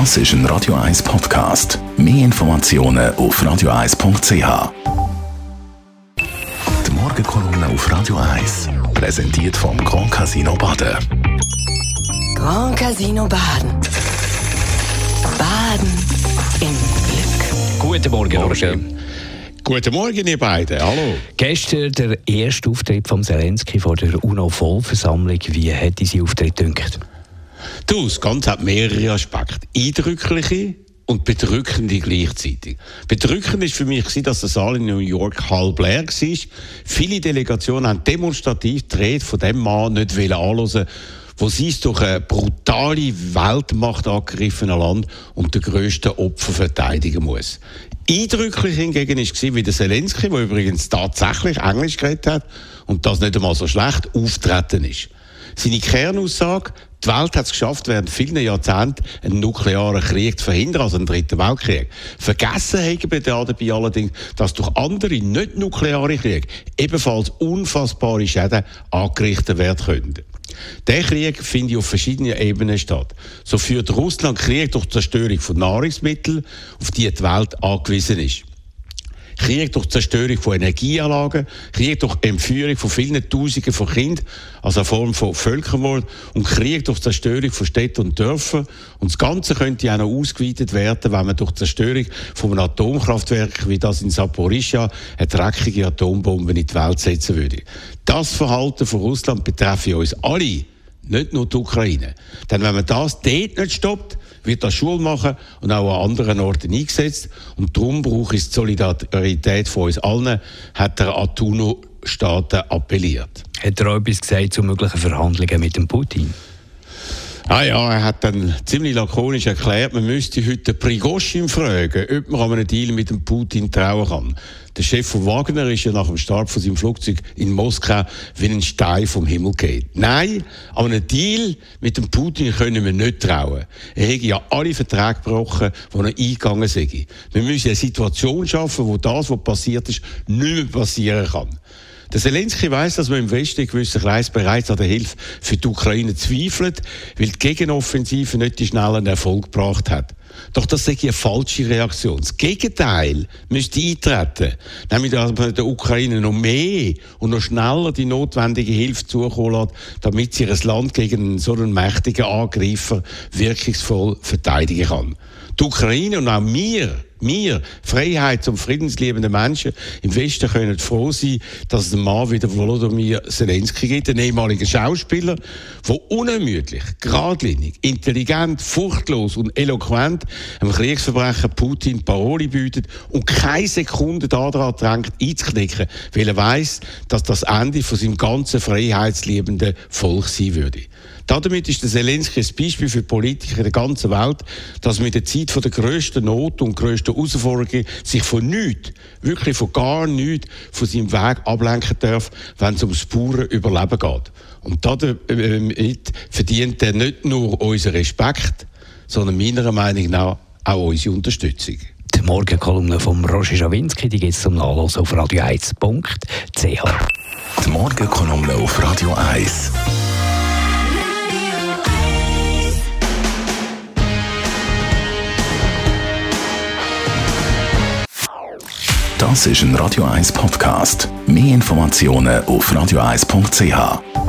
Das ist ein Radio 1 Podcast. Mehr Informationen auf radio1.ch. Die Morgenkolumne auf Radio 1 präsentiert vom Grand Casino Baden. Grand Casino Baden. Baden im Glück. Guten Morgen, Roger. Guten Morgen, ihr beiden. Hallo. Gestern der erste Auftritt von Zelensky vor der UNO-Vollversammlung. Wie hat diese Auftritt gedacht? Das Ganze hat mehrere Aspekte. Eindrückliche und bedrückende gleichzeitig. Bedrückend ist für mich, dass der Saal in New York halb leer war. Viele Delegationen haben demonstrativ die Rede von dem Mann nicht anhören wo sie es durch eine brutale Weltmacht angegriffene Land und der grössten Opfer verteidigen muss. Eindrücklich hingegen war, wie der Zelensky, der übrigens tatsächlich Englisch geredet hat und das nicht einmal so schlecht, auftreten ist. Seine Kernaussage, die Welt hat es geschafft, während vielen Jahrzehnten einen nuklearen Krieg zu verhindern, also einen dritten Weltkrieg. Vergessen haben wir dabei allerdings, dass durch andere nicht nukleare Kriege ebenfalls unfassbare Schäden angerichtet werden können. Der Krieg findet auf verschiedenen Ebenen statt. So führt Russland Krieg durch die Zerstörung von Nahrungsmitteln, auf die die Welt angewiesen ist. Krieg durch Zerstörung von Energieanlagen, Krieg durch Entführung von vielen Tausenden von Kindern, also eine Form von Völkermord, und Krieg durch Zerstörung von Städten und Dörfern. Und das Ganze könnte auch noch ausgeweitet werden, wenn man durch Zerstörung von einem Atomkraftwerk, wie das in Saporischia, eine dreckige Atombombe in die Welt setzen würde. Das Verhalten von Russland betrifft uns alle nicht nur die Ukraine. Denn wenn man das dort nicht stoppt, wird das Schule machen und auch an anderen Orten eingesetzt. Und darum braucht es die Solidarität von uns allen, hat der Atuno-Staaten appelliert. Hat er auch etwas gesagt zu möglichen Verhandlungen mit dem Putin? Ah ja, er hat dann ziemlich lakonisch erklärt, man müsste heute Prigozhin fragen, ob man an einem Deal mit dem Putin trauen kann. Der Chef von Wagner ist ja nach dem Start von seinem Flugzeug in Moskau wie ein Stein vom Himmel geht. Nein, an einem Deal mit dem Putin können wir nicht trauen. Er hätte ja alle Verträge gebrochen, die er eingegangen sind. Wir müssen eine Situation schaffen, wo das, was passiert ist, nicht mehr passieren kann. Der Zelensky weiß, dass man im Westen in gewissen bereits an der Hilfe für die Ukraine zweifelt, weil die Gegenoffensive nicht die schnellen Erfolg gebracht hat. Doch das ist eine falsche Reaktion. Das Gegenteil müsste eintreten. Nämlich, dass man der Ukraine noch mehr und noch schneller die notwendige Hilfe zukommen lässt, damit sie ihr Land gegen so einen mächtigen Angreifer wirkungsvoll verteidigen kann. Die Ukraine und auch wir wir, Freiheit und friedensliebende Menschen im Westen können froh sein, dass es einen Mann wie der Volodymyr Zelensky gibt, ein ehemaliger Schauspieler, der unermüdlich, geradlinig, intelligent, furchtlos und eloquent einem Kriegsverbrecher Putin Paroli bietet und keine Sekunde daran drängt, einzuknicken, weil er weiß, dass das Ende von seinem ganzen freiheitsliebenden Volk sein würde. Damit ist der Zelensky ein Beispiel für Politiker der ganzen Welt, dass man in der Zeit der grössten Not und grössten Herausforderungen sich von nichts, wirklich von gar nichts, von seinem Weg ablenken darf, wenn es ums pure Überleben geht. Und damit verdient er nicht nur unseren Respekt, sondern meiner Meinung nach auch unsere Unterstützung. Die Morgenkolumne von Roger Schawinski, die geht zum Nachlassen auf radio1.ch. Die Morgenkolumne auf Radio 1. Das ist ein Radio 1 Podcast. Mehr Informationen auf radio1.ch.